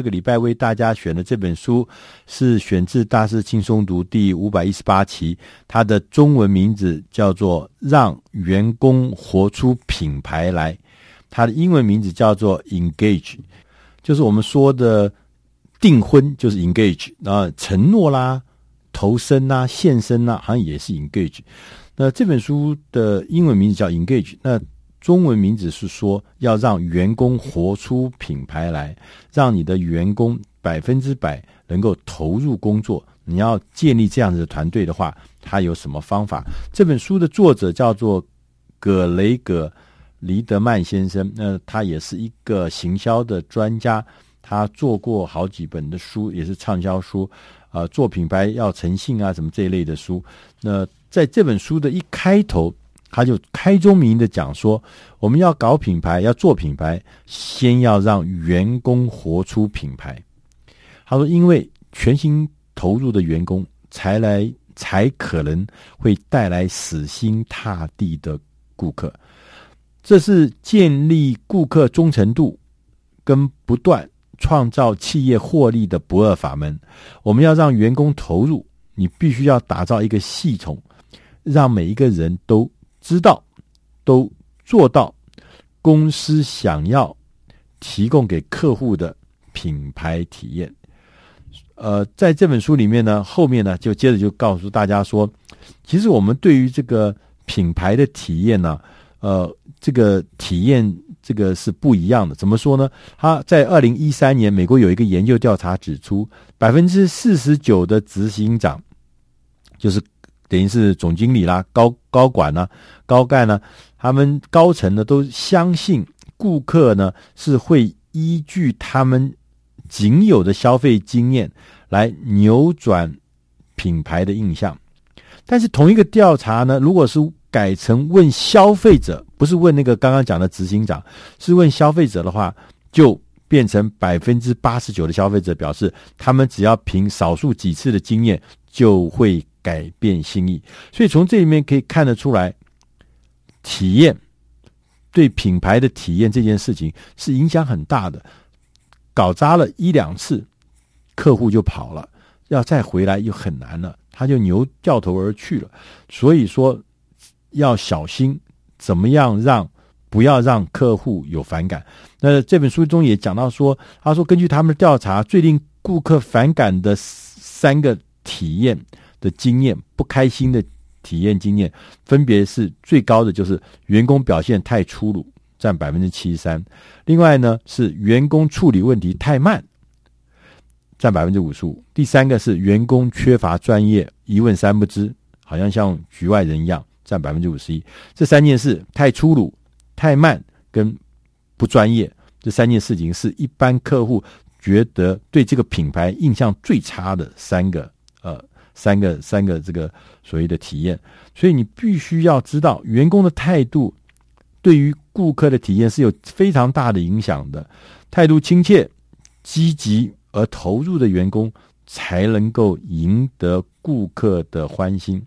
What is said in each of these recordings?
这个礼拜为大家选的这本书是选自《大师轻松读》第五百一十八期，它的中文名字叫做《让员工活出品牌来》，它的英文名字叫做 Engage，就是我们说的订婚就是 Engage，然后承诺啦、投身啦、献身啦，好像也是 Engage。那这本书的英文名字叫 Engage，那中文名字是说要让员工活出品牌来，让你的员工百分之百能够投入工作。你要建立这样子的团队的话，他有什么方法？这本书的作者叫做葛雷格·黎德曼先生，那他也是一个行销的专家，他做过好几本的书，也是畅销书，啊、做品牌要诚信啊，什么这一类的书。那在这本书的一开头。他就开宗明义的讲说，我们要搞品牌，要做品牌，先要让员工活出品牌。他说，因为全心投入的员工，才来才可能会带来死心塌地的顾客。这是建立顾客忠诚度跟不断创造企业获利的不二法门。我们要让员工投入，你必须要打造一个系统，让每一个人都。知道，都做到，公司想要提供给客户的品牌体验。呃，在这本书里面呢，后面呢就接着就告诉大家说，其实我们对于这个品牌的体验呢，呃，这个体验这个是不一样的。怎么说呢？他在二零一三年，美国有一个研究调查指出，百分之四十九的执行长就是。等于是总经理啦、高高管呢、高干呢，他们高层呢都相信顾客呢是会依据他们仅有的消费经验来扭转品牌的印象。但是同一个调查呢，如果是改成问消费者，不是问那个刚刚讲的执行长，是问消费者的话，就变成百分之八十九的消费者表示，他们只要凭少数几次的经验就会。改变心意，所以从这里面可以看得出来，体验对品牌的体验这件事情是影响很大的。搞砸了一两次，客户就跑了，要再回来又很难了，他就牛掉头而去了。所以说要小心，怎么样让不要让客户有反感。那这本书中也讲到说，他说根据他们的调查，最令顾客反感的三个体验。的经验不开心的体验经验，分别是最高的就是员工表现太粗鲁，占百分之七十三；另外呢是员工处理问题太慢，占百分之五十五；第三个是员工缺乏专业，一问三不知，好像像局外人一样，占百分之五十一。这三件事太粗鲁、太慢跟不专业，这三件事情是一般客户觉得对这个品牌印象最差的三个。三个三个这个所谓的体验，所以你必须要知道员工的态度对于顾客的体验是有非常大的影响的。态度亲切、积极而投入的员工，才能够赢得顾客的欢心。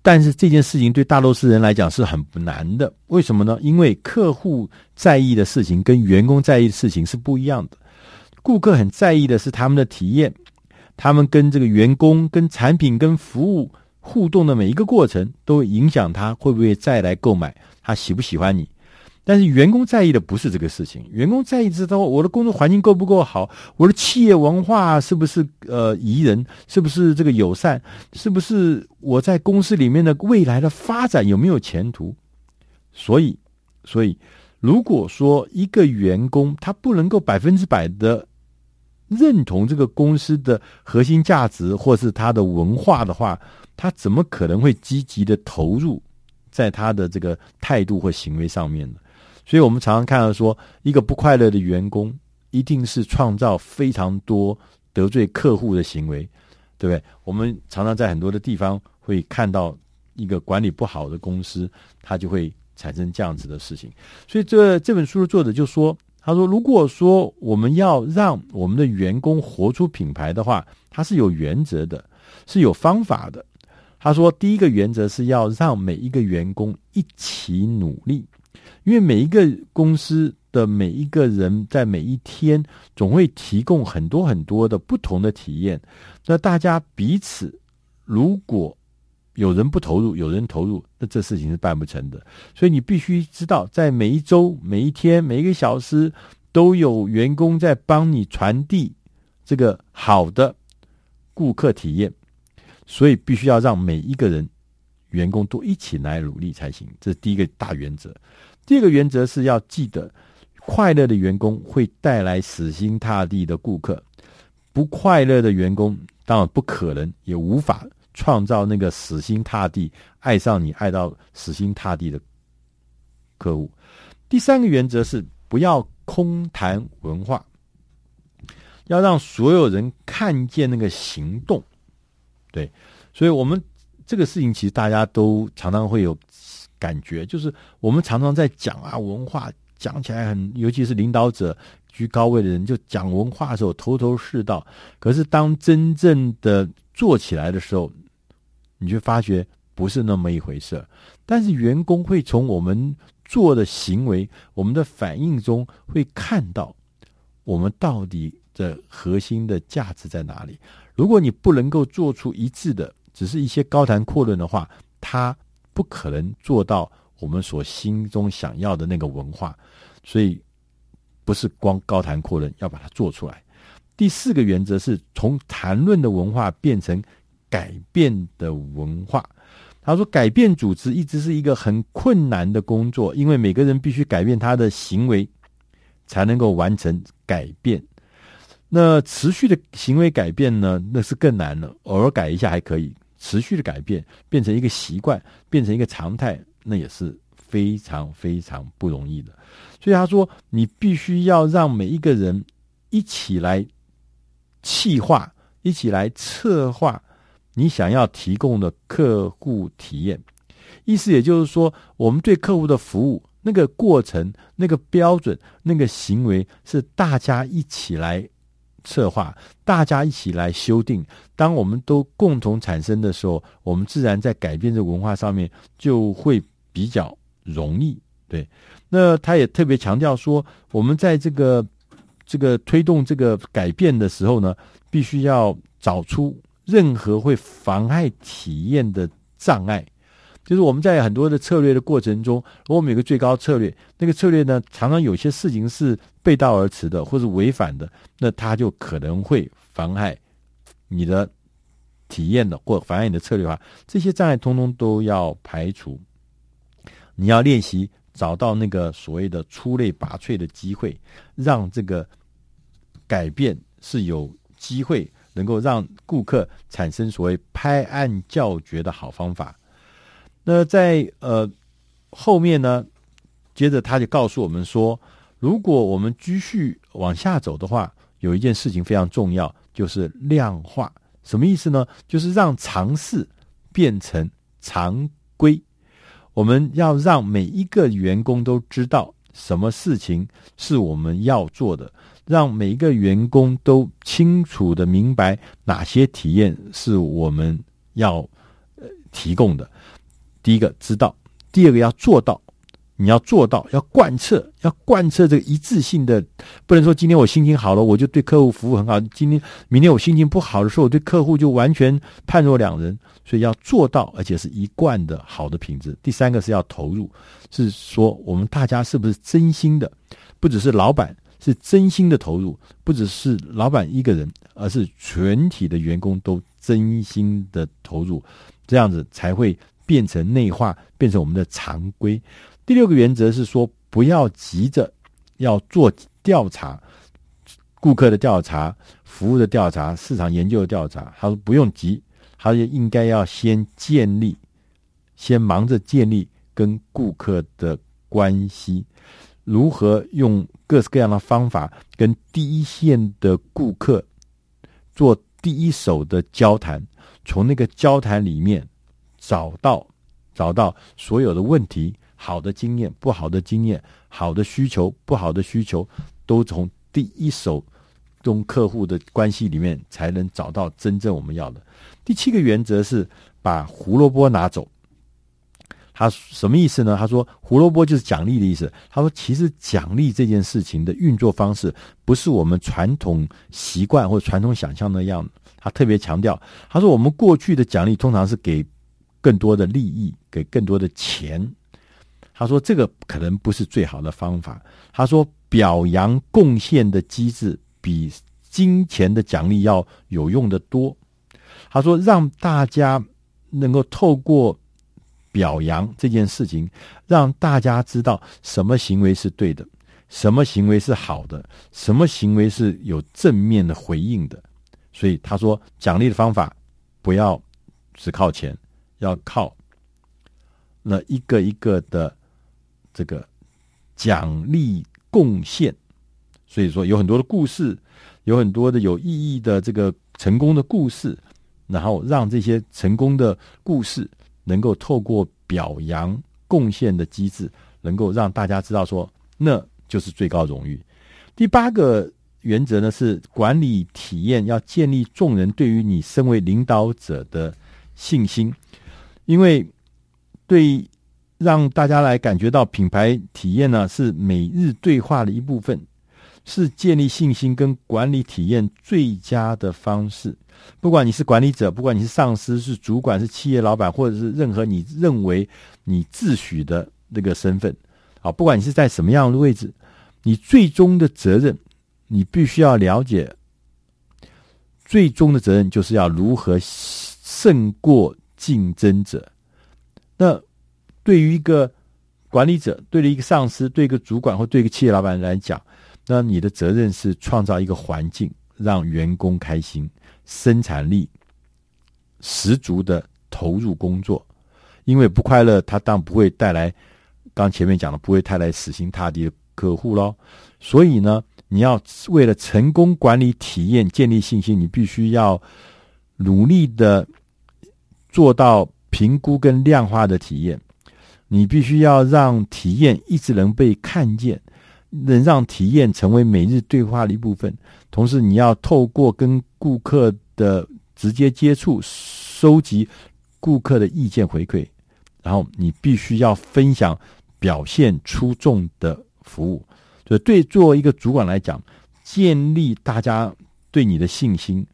但是这件事情对大多数人来讲是很不难的，为什么呢？因为客户在意的事情跟员工在意的事情是不一样的。顾客很在意的是他们的体验。他们跟这个员工、跟产品、跟服务互动的每一个过程，都影响他会不会再来购买，他喜不喜欢你。但是员工在意的不是这个事情，员工在意知道我的工作环境够不够好，我的企业文化是不是呃宜人，是不是这个友善，是不是我在公司里面的未来的发展有没有前途。所以，所以如果说一个员工他不能够百分之百的。认同这个公司的核心价值或是他的文化的话，他怎么可能会积极的投入在他的这个态度或行为上面呢？所以我们常常看到说，一个不快乐的员工，一定是创造非常多得罪客户的行为，对不对？我们常常在很多的地方会看到一个管理不好的公司，他就会产生这样子的事情。所以这这本书的作者就说。他说：“如果说我们要让我们的员工活出品牌的话，他是有原则的，是有方法的。他说，第一个原则是要让每一个员工一起努力，因为每一个公司的每一个人在每一天总会提供很多很多的不同的体验。那大家彼此如果有人不投入，有人投入，那这事情是办不成的。所以你必须知道，在每一周、每一天、每一个小时，都有员工在帮你传递这个好的顾客体验。所以必须要让每一个人。员工都一起来努力才行，这是第一个大原则。第二个原则是要记得，快乐的员工会带来死心塌地的顾客，不快乐的员工当然不可能，也无法创造那个死心塌地爱上你、爱到死心塌地的客户。第三个原则是不要空谈文化，要让所有人看见那个行动。对，所以我们。这个事情其实大家都常常会有感觉，就是我们常常在讲啊文化，讲起来很，尤其是领导者居高位的人，就讲文化的时候头头是道。可是当真正的做起来的时候，你就发觉不是那么一回事。但是员工会从我们做的行为、我们的反应中，会看到我们到底的核心的价值在哪里。如果你不能够做出一致的，只是一些高谈阔论的话，他不可能做到我们所心中想要的那个文化，所以不是光高谈阔论，要把它做出来。第四个原则是从谈论的文化变成改变的文化。他说，改变组织一直是一个很困难的工作，因为每个人必须改变他的行为，才能够完成改变。那持续的行为改变呢？那是更难了。偶尔改一下还可以。持续的改变，变成一个习惯，变成一个常态，那也是非常非常不容易的。所以他说，你必须要让每一个人一起来企划，一起来策划你想要提供的客户体验。意思也就是说，我们对客户的服务那个过程、那个标准、那个行为，是大家一起来。策划，大家一起来修订。当我们都共同产生的时候，我们自然在改变这文化上面就会比较容易。对，那他也特别强调说，我们在这个这个推动这个改变的时候呢，必须要找出任何会妨碍体验的障碍。就是我们在很多的策略的过程中，如果我们有个最高策略，那个策略呢，常常有些事情是背道而驰的，或是违反的，那它就可能会妨害你的体验的，或妨碍你的策略化。这些障碍通通都要排除。你要练习找到那个所谓的出类拔萃的机会，让这个改变是有机会能够让顾客产生所谓拍案叫绝的好方法。那在呃后面呢，接着他就告诉我们说，如果我们继续往下走的话，有一件事情非常重要，就是量化。什么意思呢？就是让尝试变成常规。我们要让每一个员工都知道什么事情是我们要做的，让每一个员工都清楚的明白哪些体验是我们要呃提供的。第一个知道，第二个要做到。你要做到，要贯彻，要贯彻这个一致性的，不能说今天我心情好了，我就对客户服务很好；今天、明天我心情不好的时候，我对客户就完全判若两人。所以要做到，而且是一贯的好的品质。第三个是要投入，是说我们大家是不是真心的，不只是老板是真心的投入，不只是老板一个人，而是全体的员工都真心的投入，这样子才会。变成内化，变成我们的常规。第六个原则是说，不要急着要做调查，顾客的调查、服务的调查、市场研究的调查。他说不用急，他说应该要先建立，先忙着建立跟顾客的关系，如何用各式各样的方法跟第一线的顾客做第一手的交谈，从那个交谈里面。找到，找到所有的问题，好的经验，不好的经验，好的需求，不好的需求，都从第一手中客户的关系里面才能找到真正我们要的。第七个原则是把胡萝卜拿走。他什么意思呢？他说胡萝卜就是奖励的意思。他说其实奖励这件事情的运作方式不是我们传统习惯或者传统想象那样。他特别强调，他说我们过去的奖励通常是给更多的利益，给更多的钱。他说这个可能不是最好的方法。他说表扬贡献的机制比金钱的奖励要有用的多。他说让大家能够透过表扬这件事情，让大家知道什么行为是对的，什么行为是好的，什么行为是有正面的回应的。所以他说，奖励的方法不要只靠钱，要靠那一个一个的这个奖励贡献。所以说，有很多的故事，有很多的有意义的这个成功的故事，然后让这些成功的故事。能够透过表扬贡献的机制，能够让大家知道说，那就是最高荣誉。第八个原则呢，是管理体验要建立众人对于你身为领导者的信心，因为对让大家来感觉到品牌体验呢，是每日对话的一部分。是建立信心跟管理体验最佳的方式。不管你是管理者，不管你是上司、是主管、是企业老板，或者是任何你认为你自诩的那个身份，好，不管你是在什么样的位置，你最终的责任，你必须要了解，最终的责任就是要如何胜过竞争者。那对于一个管理者，对于一个上司，对一个主管或对一个企业老板来讲，那你的责任是创造一个环境，让员工开心，生产力十足的投入工作。因为不快乐，他当不会带来刚前面讲的，不会带来死心塌地的客户喽。所以呢，你要为了成功管理体验，建立信心，你必须要努力的做到评估跟量化的体验。你必须要让体验一直能被看见。能让体验成为每日对话的一部分，同时你要透过跟顾客的直接接触，收集顾客的意见回馈，然后你必须要分享表现出众的服务。所以，对作为一个主管来讲，建立大家对你的信心，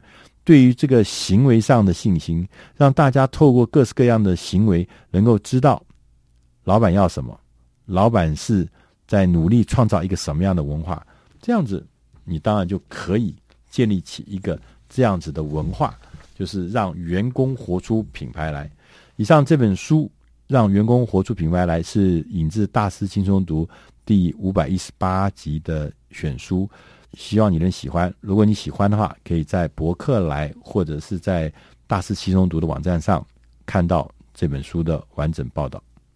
对于这个行为上的信心，让大家透过各式各样的行为，能够知道老板要什么，老板是。在努力创造一个什么样的文化，这样子，你当然就可以建立起一个这样子的文化，就是让员工活出品牌来。以上这本书《让员工活出品牌来》是引自《大师轻松读》第五百一十八集的选书，希望你能喜欢。如果你喜欢的话，可以在博客来或者是在《大师轻松读》的网站上看到这本书的完整报道。